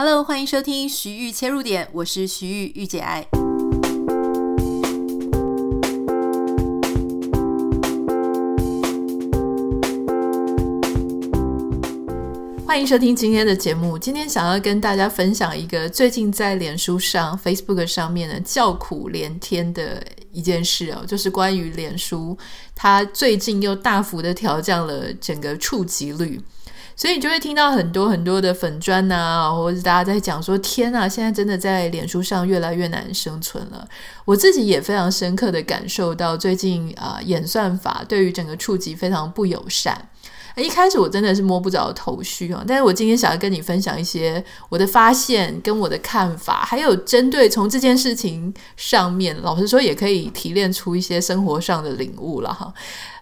Hello，欢迎收听徐玉切入点，我是徐玉玉姐爱。欢迎收听今天的节目。今天想要跟大家分享一个最近在脸书上、Facebook 上面呢叫苦连天的一件事哦，就是关于脸书，它最近又大幅的调降了整个触及率。所以你就会听到很多很多的粉专啊，或者大家在讲说：“天呐，现在真的在脸书上越来越难生存了。”我自己也非常深刻的感受到，最近啊，演算法对于整个触及非常不友善。一开始我真的是摸不着头绪啊，但是我今天想要跟你分享一些我的发现跟我的看法，还有针对从这件事情上面，老实说也可以提炼出一些生活上的领悟了哈。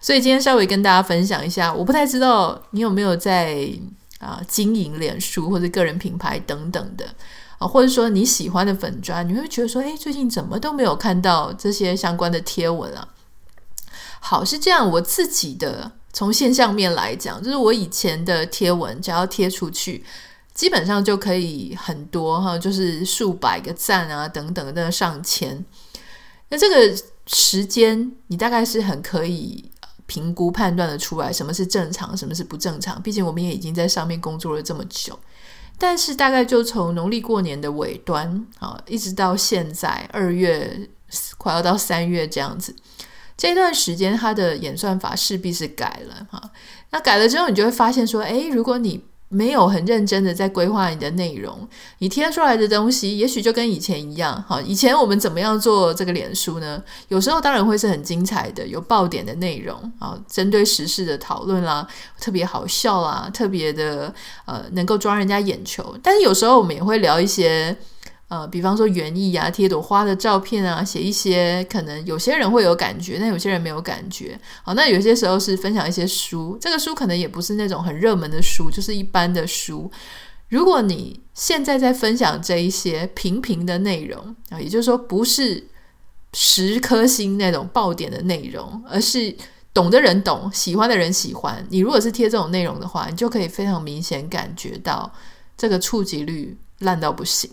所以今天稍微跟大家分享一下，我不太知道你有没有在啊经营脸书或者个人品牌等等的啊，或者说你喜欢的粉专，你会觉得说，诶，最近怎么都没有看到这些相关的贴文啊？好，是这样，我自己的。从现象面来讲，就是我以前的贴文，只要贴出去，基本上就可以很多哈，就是数百个赞啊等等的上千。那这个时间，你大概是很可以评估判断的出来，什么是正常，什么是不正常。毕竟我们也已经在上面工作了这么久。但是大概就从农历过年的尾端啊，一直到现在二月，快要到三月这样子。这段时间，它的演算法势必是改了哈。那改了之后，你就会发现说，诶，如果你没有很认真的在规划你的内容，你贴出来的东西，也许就跟以前一样哈。以前我们怎么样做这个脸书呢？有时候当然会是很精彩的，有爆点的内容啊，针对时事的讨论啦，特别好笑啦，特别的呃，能够抓人家眼球。但是有时候我们也会聊一些。呃，比方说园艺啊，贴朵花的照片啊，写一些可能有些人会有感觉，但有些人没有感觉。好，那有些时候是分享一些书，这个书可能也不是那种很热门的书，就是一般的书。如果你现在在分享这一些平平的内容啊，也就是说不是十颗星那种爆点的内容，而是懂的人懂，喜欢的人喜欢。你如果是贴这种内容的话，你就可以非常明显感觉到这个触及率烂到不行。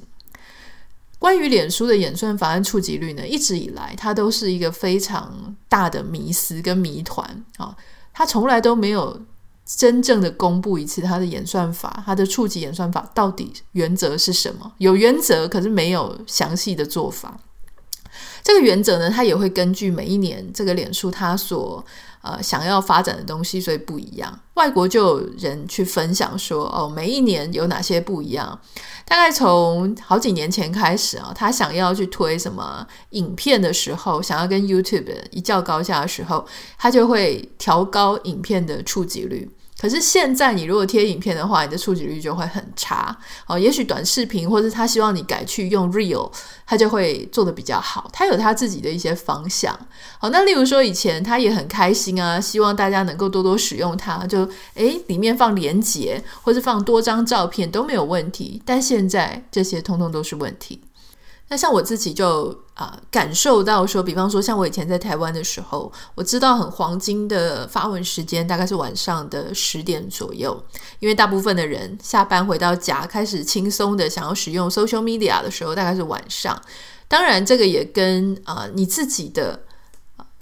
关于脸书的演算法和触及率呢，一直以来它都是一个非常大的迷思跟谜团啊，它从来都没有真正的公布一次它的演算法，它的触及演算法到底原则是什么？有原则，可是没有详细的做法。这个原则呢，它也会根据每一年这个脸书它所呃想要发展的东西，所以不一样。外国就有人去分享说，哦，每一年有哪些不一样？大概从好几年前开始啊，他想要去推什么影片的时候，想要跟 YouTube 一较高下的时候，他就会调高影片的触及率。可是现在，你如果贴影片的话，你的触及率就会很差哦。也许短视频，或者他希望你改去用 Real，他就会做得比较好。他有他自己的一些方向。好，那例如说以前他也很开心啊，希望大家能够多多使用它，就诶里面放连接，或是放多张照片都没有问题。但现在这些通通都是问题。那像我自己就啊、感受到说，比方说像我以前在台湾的时候，我知道很黄金的发文时间大概是晚上的十点左右，因为大部分的人下班回到家开始轻松的想要使用 social media 的时候，大概是晚上。当然，这个也跟啊、你自己的。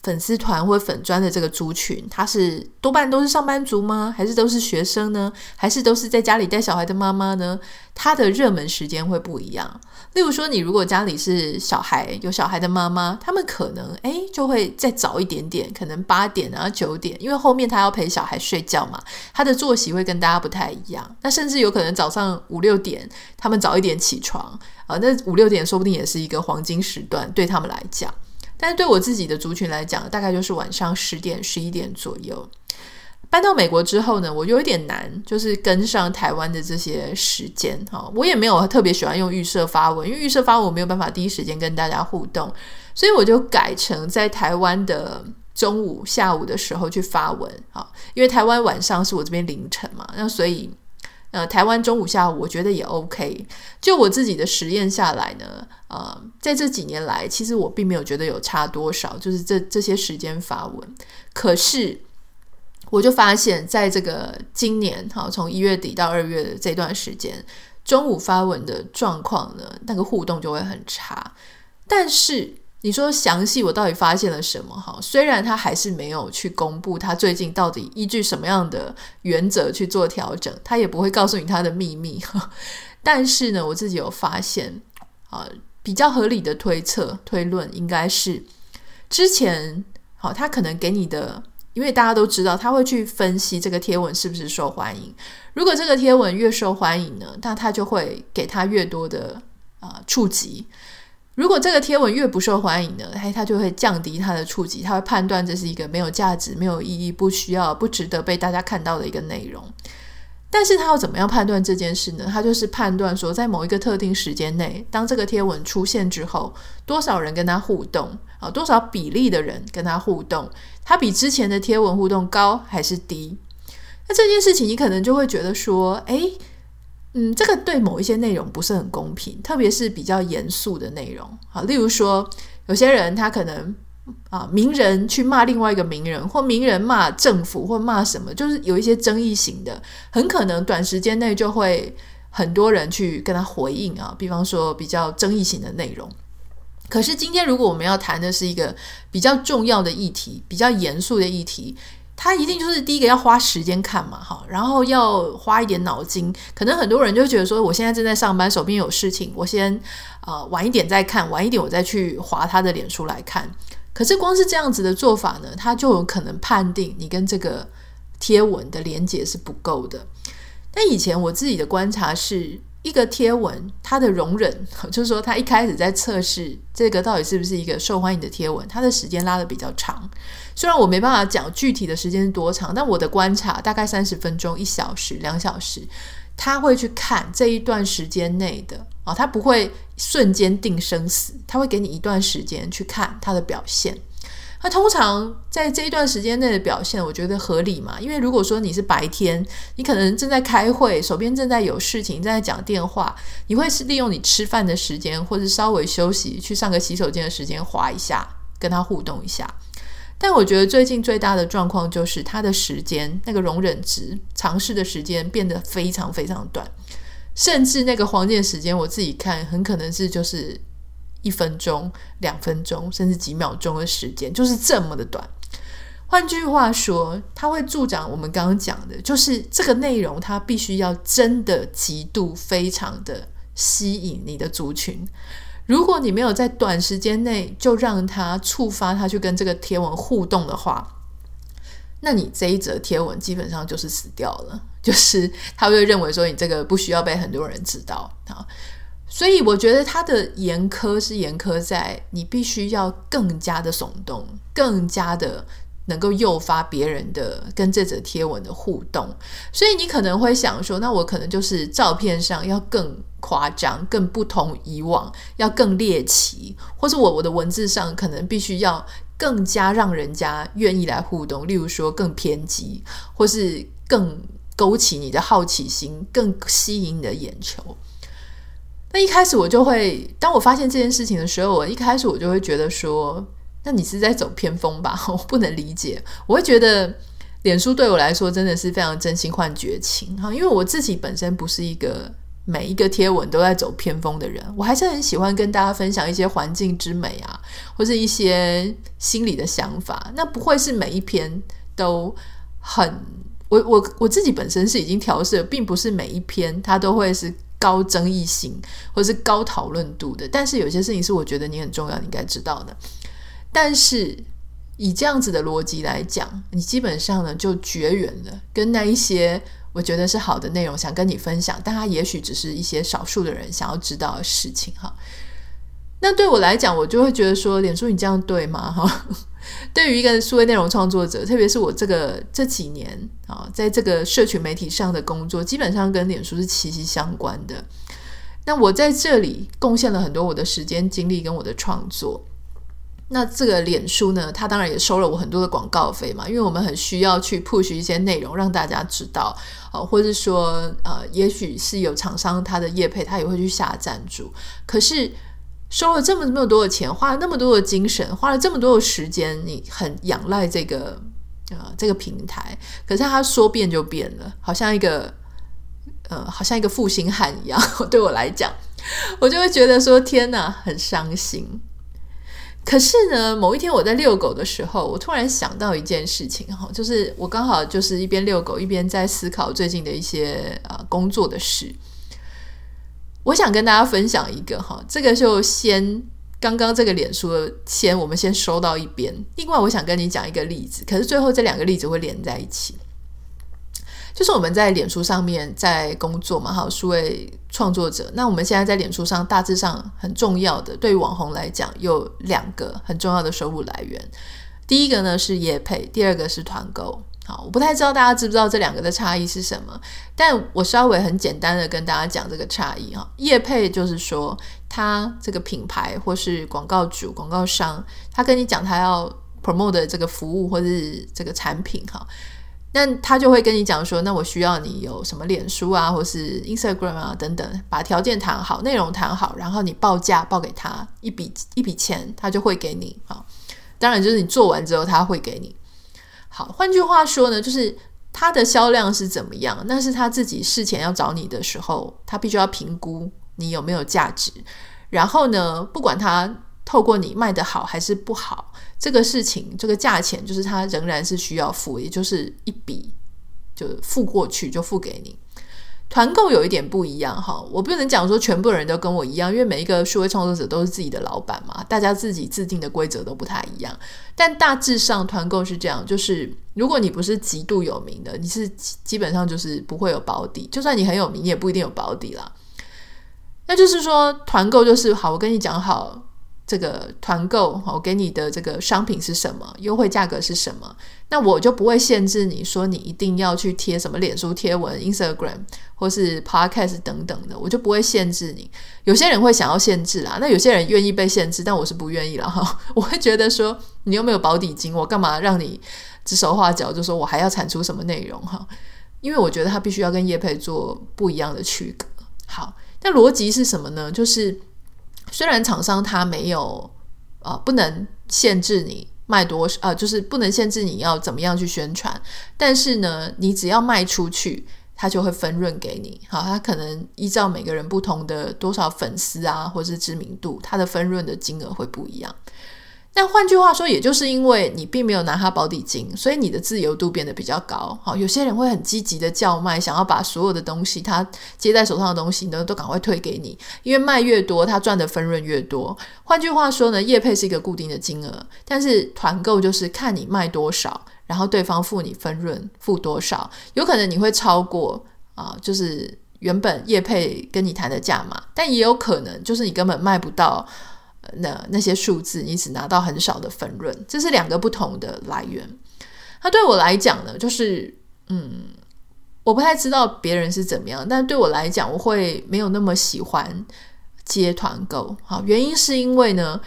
粉丝团或粉砖的这个族群，他是多半都是上班族吗？还是都是学生呢？还是都是在家里带小孩的妈妈呢？他的热门时间会不一样。例如说，你如果家里是小孩有小孩的妈妈，他们可能诶就会再早一点点，可能八点啊九点，因为后面他要陪小孩睡觉嘛，他的作息会跟大家不太一样。那甚至有可能早上五六点，他们早一点起床啊，那五六点说不定也是一个黄金时段，对他们来讲。但是对我自己的族群来讲，大概就是晚上十点、十一点左右。搬到美国之后呢，我有一点难，就是跟上台湾的这些时间哈。我也没有特别喜欢用预设发文，因为预设发文我没有办法第一时间跟大家互动，所以我就改成在台湾的中午、下午的时候去发文哈。因为台湾晚上是我这边凌晨嘛，那所以。呃，台湾中午下午，我觉得也 OK。就我自己的实验下来呢，呃，在这几年来，其实我并没有觉得有差多少，就是这这些时间发文。可是，我就发现，在这个今年哈，从一月底到二月的这段时间，中午发文的状况呢，那个互动就会很差。但是你说详细我到底发现了什么？哈，虽然他还是没有去公布他最近到底依据什么样的原则去做调整，他也不会告诉你他的秘密。但是呢，我自己有发现啊，比较合理的推测推论应该是之前好，他可能给你的。因为大家都知道，他会去分析这个贴文是不是受欢迎。如果这个贴文越受欢迎呢，那他就会给他越多的啊、触及。如果这个贴文越不受欢迎呢，嘿他就会降低他的触及，他会判断这是一个没有价值、没有意义、不需要、不值得被大家看到的一个内容。但是他要怎么样判断这件事呢？他就是判断说，在某一个特定时间内，当这个贴文出现之后，多少人跟他互动啊？多少比例的人跟他互动？他比之前的贴文互动高还是低？那这件事情你可能就会觉得说，诶，嗯，这个对某一些内容不是很公平，特别是比较严肃的内容啊，例如说，有些人他可能。啊，名人去骂另外一个名人，或名人骂政府，或骂什么，就是有一些争议型的，很可能短时间内就会很多人去跟他回应啊。比方说比较争议型的内容。可是今天如果我们要谈的是一个比较重要的议题，比较严肃的议题，他一定就是第一个要花时间看嘛，哈，然后要花一点脑筋。可能很多人就觉得说，我现在正在上班，手边有事情，我先呃晚一点再看，晚一点我再去划他的脸书来看。可是光是这样子的做法呢，他就有可能判定你跟这个贴文的连结是不够的。但以前我自己的观察是，一个贴文它的容忍，就是说他一开始在测试这个到底是不是一个受欢迎的贴文，它的时间拉得比较长。虽然我没办法讲具体的时间是多长，但我的观察大概三十分钟、一小时、两小时。他会去看这一段时间内的啊，他不会瞬间定生死，他会给你一段时间去看他的表现。那通常在这一段时间内的表现，我觉得合理嘛，因为如果说你是白天，你可能正在开会，手边正在有事情，正在讲电话，你会是利用你吃饭的时间，或者稍微休息去上个洗手间的时间，滑一下，跟他互动一下。但我觉得最近最大的状况就是他的时间那个容忍值尝试的时间变得非常非常短，甚至那个黄金时间我自己看很可能是就是一分钟、两分钟，甚至几秒钟的时间，就是这么的短。换句话说，它会助长我们刚刚讲的，就是这个内容它必须要真的极度非常的吸引你的族群。如果你没有在短时间内就让他触发他去跟这个贴文互动的话，那你这一则贴文基本上就是死掉了，就是他会认为说你这个不需要被很多人知道啊。所以我觉得他的严苛是严苛在你必须要更加的耸动，更加的。能够诱发别人的跟这则贴文的互动，所以你可能会想说，那我可能就是照片上要更夸张、更不同以往，要更猎奇，或是我我的文字上可能必须要更加让人家愿意来互动，例如说更偏激，或是更勾起你的好奇心，更吸引你的眼球。那一开始我就会，当我发现这件事情的时候，我一开始我就会觉得说。那你是在走偏锋吧？我不能理解。我会觉得，脸书对我来说真的是非常真心换绝情哈。因为我自己本身不是一个每一个贴文都在走偏锋的人，我还是很喜欢跟大家分享一些环境之美啊，或是一些心理的想法。那不会是每一篇都很我我我自己本身是已经调试了，并不是每一篇它都会是高争议性或者是高讨论度的。但是有些事情是我觉得你很重要，你应该知道的。但是以这样子的逻辑来讲，你基本上呢就绝缘了，跟那一些我觉得是好的内容想跟你分享，但它也许只是一些少数的人想要知道的事情哈。那对我来讲，我就会觉得说，脸书你这样对吗？哈，对于一个数位内容创作者，特别是我这个这几年啊，在这个社群媒体上的工作，基本上跟脸书是息息相关的。那我在这里贡献了很多我的时间、精力跟我的创作。那这个脸书呢，它当然也收了我很多的广告费嘛，因为我们很需要去 push 一些内容让大家知道，呃，或者说呃，也许是有厂商他的业配，他也会去下赞助。可是收了这么这么多的钱，花了那么多的精神，花了这么多的时间，你很仰赖这个呃这个平台，可是它说变就变了，好像一个呃，好像一个负心汉一样。对我来讲，我就会觉得说天哪，很伤心。可是呢，某一天我在遛狗的时候，我突然想到一件事情哈，就是我刚好就是一边遛狗一边在思考最近的一些、呃、工作的事。我想跟大家分享一个哈，这个就先刚刚这个脸书先我们先收到一边。另外，我想跟你讲一个例子，可是最后这两个例子会连在一起。就是我们在脸书上面在工作嘛，哈，数位创作者。那我们现在在脸书上大致上很重要的，对于网红来讲，有两个很重要的收入来源。第一个呢是业配，第二个是团购。好，我不太知道大家知不知道这两个的差异是什么，但我稍微很简单的跟大家讲这个差异哈。业配就是说，他这个品牌或是广告主、广告商，他跟你讲他要 promote 的这个服务或是这个产品哈。那他就会跟你讲说，那我需要你有什么脸书啊，或是 Instagram 啊等等，把条件谈好，内容谈好，然后你报价报给他一笔一笔钱，他就会给你。好，当然就是你做完之后他会给你。好，换句话说呢，就是他的销量是怎么样，那是他自己事前要找你的时候，他必须要评估你有没有价值，然后呢，不管他。透过你卖的好还是不好，这个事情，这个价钱就是他仍然是需要付，也就是一笔就付过去就付给你。团购有一点不一样哈，我不能讲说全部人都跟我一样，因为每一个数位创作者都是自己的老板嘛，大家自己制定的规则都不太一样。但大致上团购是这样，就是如果你不是极度有名的，你是基本上就是不会有保底，就算你很有名，你也不一定有保底啦。那就是说团购就是好，我跟你讲好。这个团购，我给你的这个商品是什么？优惠价格是什么？那我就不会限制你说你一定要去贴什么脸书贴文、Instagram 或是 Podcast 等等的，我就不会限制你。有些人会想要限制啦，那有些人愿意被限制，但我是不愿意了哈。我会觉得说，你又没有保底金，我干嘛让你指手画脚？就说我还要产出什么内容哈？因为我觉得他必须要跟业配做不一样的区隔。好，那逻辑是什么呢？就是。虽然厂商他没有啊不能限制你卖多少，呃就是不能限制你要怎么样去宣传，但是呢，你只要卖出去，他就会分润给你。好，他可能依照每个人不同的多少粉丝啊，或是知名度，他的分润的金额会不一样。但换句话说，也就是因为你并没有拿他保底金，所以你的自由度变得比较高。好，有些人会很积极的叫卖，想要把所有的东西，他接在手上的东西呢，都赶快退给你，因为卖越多，他赚的分润越多。换句话说呢，业配是一个固定的金额，但是团购就是看你卖多少，然后对方付你分润付多少，有可能你会超过啊，就是原本业配跟你谈的价码，但也有可能就是你根本卖不到。那那些数字，你只拿到很少的分润，这是两个不同的来源。那对我来讲呢，就是嗯，我不太知道别人是怎么样，但对我来讲，我会没有那么喜欢接团购。好，原因是因为呢，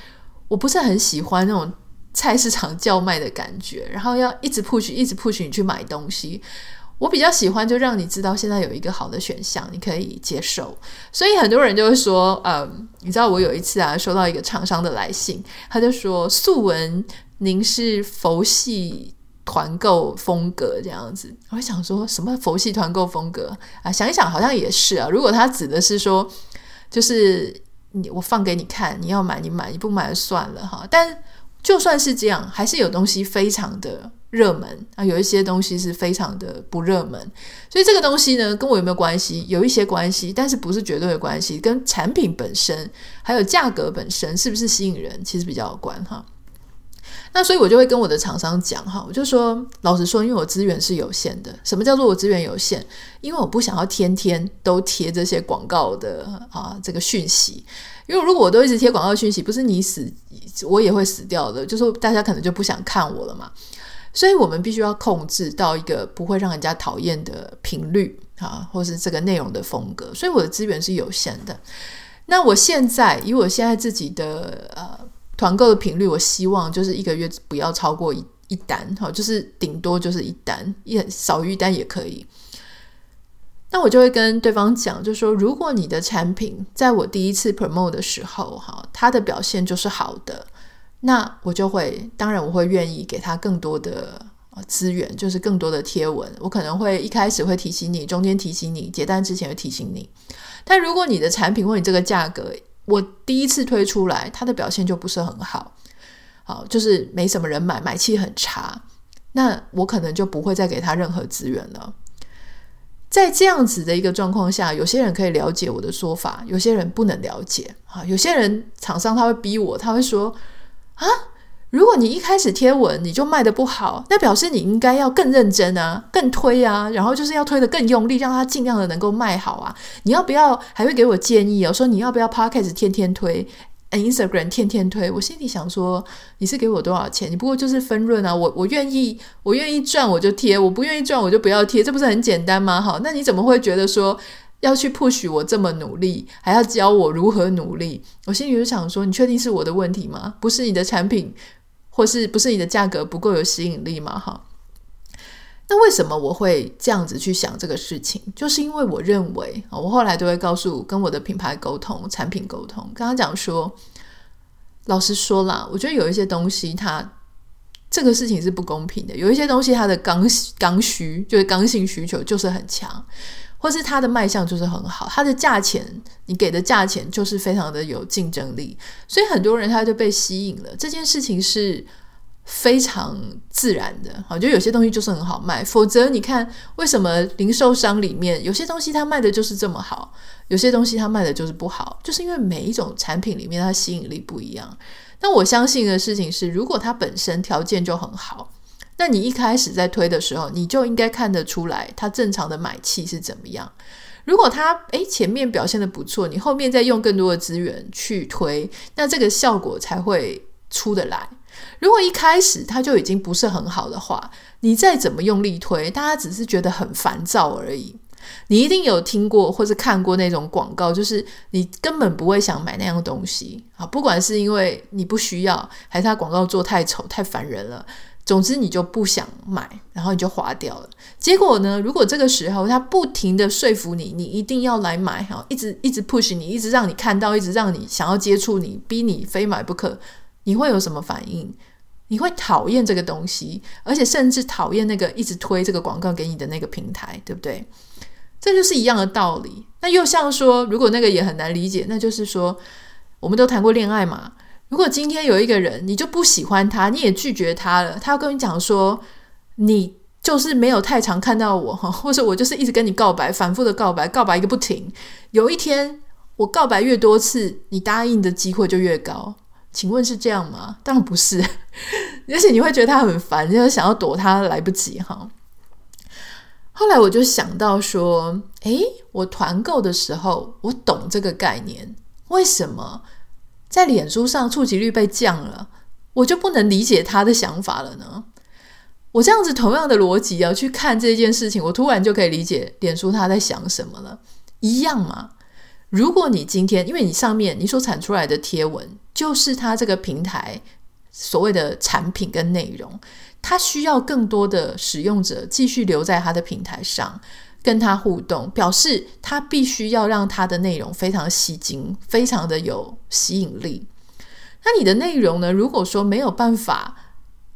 我不是很喜欢那种菜市场叫卖的感觉，然后要一直 push，一直 push 你去买东西。我比较喜欢，就让你知道现在有一个好的选项，你可以接受。所以很多人就会说，嗯，你知道我有一次啊，收到一个厂商的来信，他就说：“素文，您是佛系团购风格这样子。”我想说什么佛系团购风格啊？想一想，好像也是啊。如果他指的是说，就是你我放给你看，你要买你买，你不买就算了哈。但就算是这样，还是有东西非常的。热门啊，有一些东西是非常的不热门，所以这个东西呢，跟我有没有关系？有一些关系，但是不是绝对的关系，跟产品本身还有价格本身是不是吸引人，其实比较有关哈。那所以我就会跟我的厂商讲哈，我就说，老实说，因为我资源是有限的。什么叫做我资源有限？因为我不想要天天都贴这些广告的啊这个讯息，因为如果我都一直贴广告讯息，不是你死，我也会死掉的，就是大家可能就不想看我了嘛。所以我们必须要控制到一个不会让人家讨厌的频率啊，或是这个内容的风格。所以我的资源是有限的。那我现在以我现在自己的呃团购的频率，我希望就是一个月不要超过一一单，好，就是顶多就是一单，也少于一单也可以。那我就会跟对方讲，就说，如果你的产品在我第一次 promote 的时候，哈，它的表现就是好的。那我就会，当然我会愿意给他更多的资源，就是更多的贴文。我可能会一开始会提醒你，中间提醒你，结单之前会提醒你。但如果你的产品或你这个价格，我第一次推出来，它的表现就不是很好，好，就是没什么人买，买气很差，那我可能就不会再给他任何资源了。在这样子的一个状况下，有些人可以了解我的说法，有些人不能了解啊。有些人厂商他会逼我，他会说啊，如果你一开始贴文你就卖得不好，那表示你应该要更认真啊，更推啊，然后就是要推得更用力，让它尽量的能够卖好啊。你要不要还会给我建议哦，说你要不要 Podcast 天天推？Instagram 天天推，我心里想说，你是给我多少钱？你不过就是分润啊！我我愿意，我愿意赚我就贴，我不愿意赚我就不要贴，这不是很简单吗？好，那你怎么会觉得说要去 push 我这么努力，还要教我如何努力？我心里就想说，你确定是我的问题吗？不是你的产品，或是不是你的价格不够有吸引力吗？哈。那为什么我会这样子去想这个事情？就是因为我认为，我后来都会告诉跟我的品牌沟通、产品沟通，跟他讲说，老实说啦，我觉得有一些东西它这个事情是不公平的，有一些东西它的刚刚需就是刚性需求就是很强，或是它的卖相就是很好，它的价钱你给的价钱就是非常的有竞争力，所以很多人他就被吸引了。这件事情是。非常自然的，好，就有些东西就是很好卖。否则，你看为什么零售商里面有些东西它卖的就是这么好，有些东西它卖的就是不好，就是因为每一种产品里面它吸引力不一样。那我相信的事情是，如果它本身条件就很好，那你一开始在推的时候，你就应该看得出来它正常的买气是怎么样。如果它诶前面表现的不错，你后面再用更多的资源去推，那这个效果才会出得来。如果一开始它就已经不是很好的话，你再怎么用力推，大家只是觉得很烦躁而已。你一定有听过或是看过那种广告，就是你根本不会想买那样东西啊，不管是因为你不需要，还是它广告做太丑太烦人了，总之你就不想买，然后你就划掉了。结果呢，如果这个时候他不停的说服你，你一定要来买哈，一直一直 push 你，一直让你看到，一直让你想要接触你，逼你非买不可。你会有什么反应？你会讨厌这个东西，而且甚至讨厌那个一直推这个广告给你的那个平台，对不对？这就是一样的道理。那又像说，如果那个也很难理解，那就是说，我们都谈过恋爱嘛。如果今天有一个人，你就不喜欢他，你也拒绝他了，他要跟你讲说，你就是没有太常看到我哈，或者我就是一直跟你告白，反复的告白，告白一个不停。有一天我告白越多次，你答应的机会就越高。请问是这样吗？当然不是，而且你会觉得他很烦，就是想要躲他来不及哈。后来我就想到说，诶，我团购的时候我懂这个概念，为什么在脸书上触及率被降了，我就不能理解他的想法了呢？我这样子同样的逻辑要去看这件事情，我突然就可以理解脸书他在想什么了，一样嘛。如果你今天，因为你上面你所产出来的贴文，就是它这个平台所谓的产品跟内容，它需要更多的使用者继续留在它的平台上，跟他互动，表示他必须要让他的内容非常吸睛，非常的有吸引力。那你的内容呢？如果说没有办法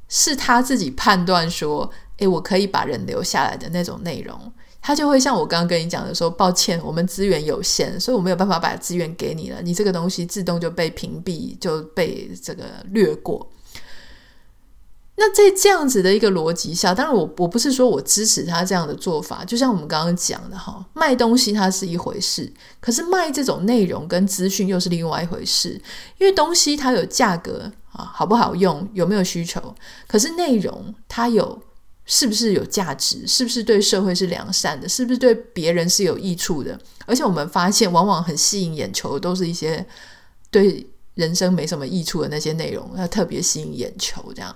是他自己判断说，诶，我可以把人留下来的那种内容。他就会像我刚刚跟你讲的说，抱歉，我们资源有限，所以我没有办法把资源给你了。你这个东西自动就被屏蔽，就被这个略过。那在这样子的一个逻辑下，当然我我不是说我支持他这样的做法，就像我们刚刚讲的哈，卖东西它是一回事，可是卖这种内容跟资讯又是另外一回事，因为东西它有价格啊，好不好用，有没有需求，可是内容它有。是不是有价值？是不是对社会是良善的？是不是对别人是有益处的？而且我们发现，往往很吸引眼球的都是一些对人生没什么益处的那些内容，要特别吸引眼球这样。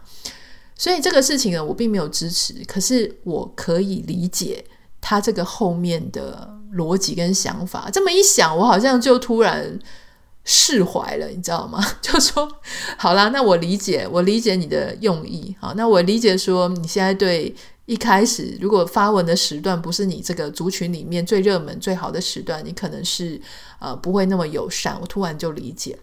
所以这个事情呢，我并没有支持，可是我可以理解他这个后面的逻辑跟想法。这么一想，我好像就突然。释怀了，你知道吗？就说好啦，那我理解，我理解你的用意。好，那我理解说你现在对一开始如果发文的时段不是你这个族群里面最热门、最好的时段，你可能是呃不会那么友善。我突然就理解。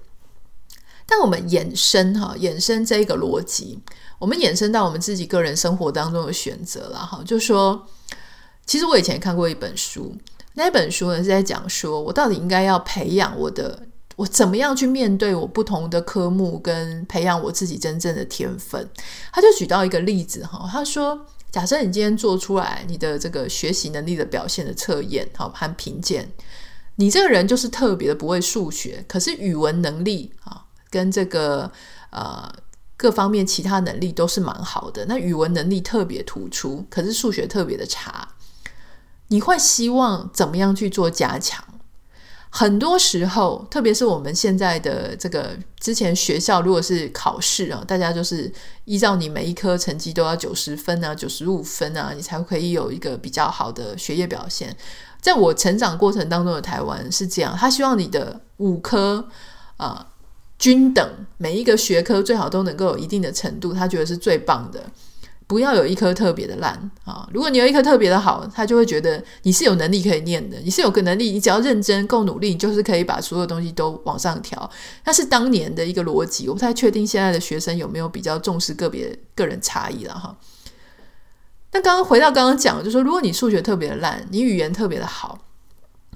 但我们衍生哈，衍生这一个逻辑，我们衍生到我们自己个人生活当中的选择了哈，就说，其实我以前看过一本书，那本书呢是在讲说我到底应该要培养我的，我怎么样去面对我不同的科目，跟培养我自己真正的天分。他就举到一个例子哈，他说，假设你今天做出来你的这个学习能力的表现的测验，好和评鉴，你这个人就是特别的不会数学，可是语文能力啊。跟这个呃各方面其他能力都是蛮好的，那语文能力特别突出，可是数学特别的差。你会希望怎么样去做加强？很多时候，特别是我们现在的这个之前学校，如果是考试啊，大家就是依照你每一科成绩都要九十分啊、九十五分啊，你才可以有一个比较好的学业表现。在我成长过程当中的台湾是这样，他希望你的五科啊。均等，每一个学科最好都能够有一定的程度，他觉得是最棒的。不要有一科特别的烂啊！如果你有一科特别的好，他就会觉得你是有能力可以念的，你是有个能力，你只要认真够努力，你就是可以把所有东西都往上调。那是当年的一个逻辑，我不太确定现在的学生有没有比较重视个别个人差异了哈。那刚刚回到刚刚讲，就是说如果你数学特别的烂，你语言特别的好。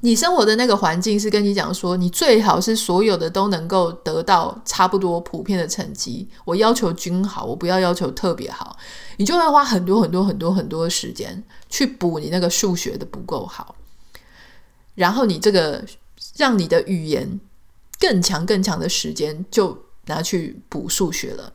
你生活的那个环境是跟你讲说，你最好是所有的都能够得到差不多普遍的成绩。我要求均好，我不要要求特别好。你就会花很多很多很多很多的时间去补你那个数学的不够好，然后你这个让你的语言更强更强的时间就拿去补数学了。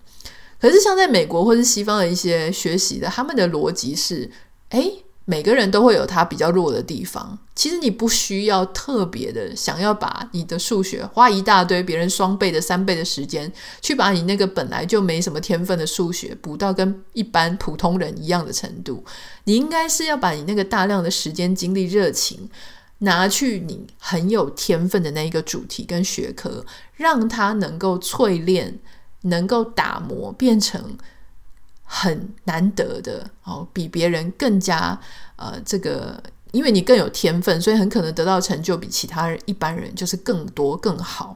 可是像在美国或是西方的一些学习的，他们的逻辑是，诶。每个人都会有他比较弱的地方。其实你不需要特别的想要把你的数学花一大堆别人双倍的、三倍的时间，去把你那个本来就没什么天分的数学补到跟一般普通人一样的程度。你应该是要把你那个大量的时间、精力、热情拿去你很有天分的那一个主题跟学科，让它能够淬炼、能够打磨，变成。很难得的哦，比别人更加呃，这个因为你更有天分，所以很可能得到成就比其他人一般人就是更多更好。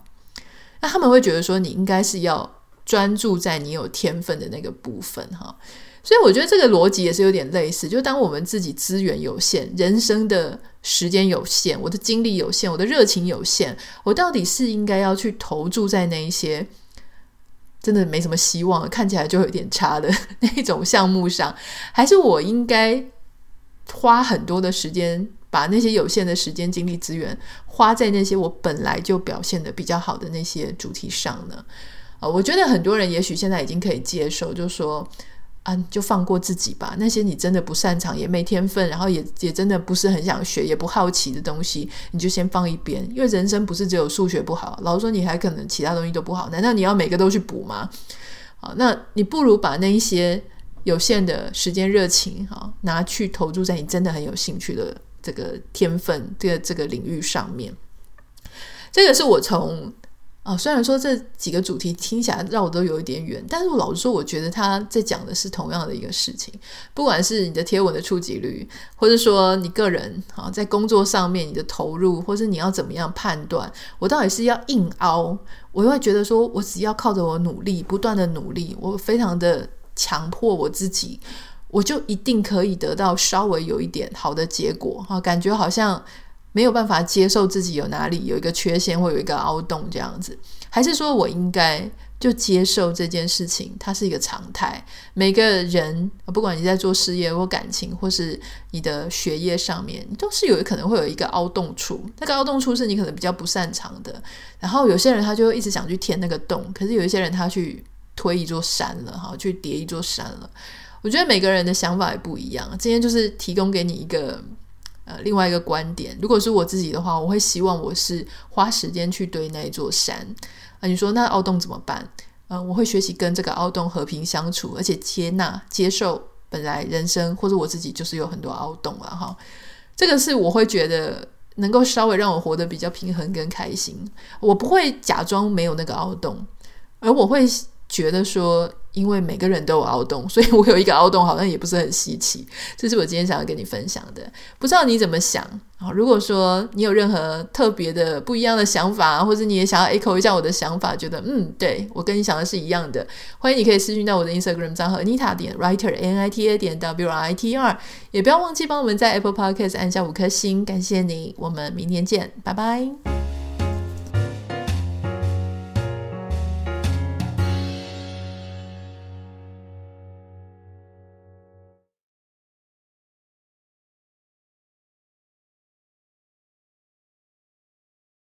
那他们会觉得说，你应该是要专注在你有天分的那个部分哈。所以我觉得这个逻辑也是有点类似，就当我们自己资源有限，人生的时间有限，我的精力有限，我的热情有限，我到底是应该要去投注在那一些？真的没什么希望，看起来就有点差的 那种项目上，还是我应该花很多的时间，把那些有限的时间、精力、资源花在那些我本来就表现的比较好的那些主题上呢？啊，我觉得很多人也许现在已经可以接受，就是说。啊，就放过自己吧。那些你真的不擅长，也没天分，然后也也真的不是很想学，也不好奇的东西，你就先放一边。因为人生不是只有数学不好，老实说你还可能其他东西都不好。难道你要每个都去补吗？好，那你不如把那一些有限的时间、热情，哈，拿去投注在你真的很有兴趣的这个天分这个这个领域上面。这个是我从。啊，虽然说这几个主题听起来让我都有一点远，但是我老实说，我觉得他在讲的是同样的一个事情。不管是你的贴文的触及率，或者说你个人啊在工作上面你的投入，或是你要怎么样判断，我到底是要硬凹，我会觉得说我只要靠着我努力，不断的努力，我非常的强迫我自己，我就一定可以得到稍微有一点好的结果啊，感觉好像。没有办法接受自己有哪里有一个缺陷或有一个凹洞这样子，还是说我应该就接受这件事情，它是一个常态。每个人，不管你在做事业或感情，或是你的学业上面，都是有可能会有一个凹洞处。那个凹洞处是你可能比较不擅长的。然后有些人他就一直想去填那个洞，可是有一些人他去推一座山了，哈，去叠一座山了。我觉得每个人的想法也不一样。今天就是提供给你一个。呃，另外一个观点，如果是我自己的话，我会希望我是花时间去堆那一座山。啊、呃，你说那凹洞怎么办？呃，我会学习跟这个凹洞和平相处，而且接纳、接受本来人生或者我自己就是有很多凹洞了哈。这个是我会觉得能够稍微让我活得比较平衡跟开心。我不会假装没有那个凹洞，而我会觉得说，因为每个人都有凹洞，所以我有一个凹洞好像也不是很稀奇。这是我今天想要跟你分享的，不知道你怎么想啊？如果说你有任何特别的不一样的想法，或者你也想要 echo 一下我的想法，觉得嗯，对，我跟你想的是一样的，欢迎你可以私讯到我的 Instagram 账号 Nita 点 Writer N I T A 点 W R I T R，也不要忘记帮我们在 Apple Podcast 按下五颗星，感谢你，我们明天见，拜拜。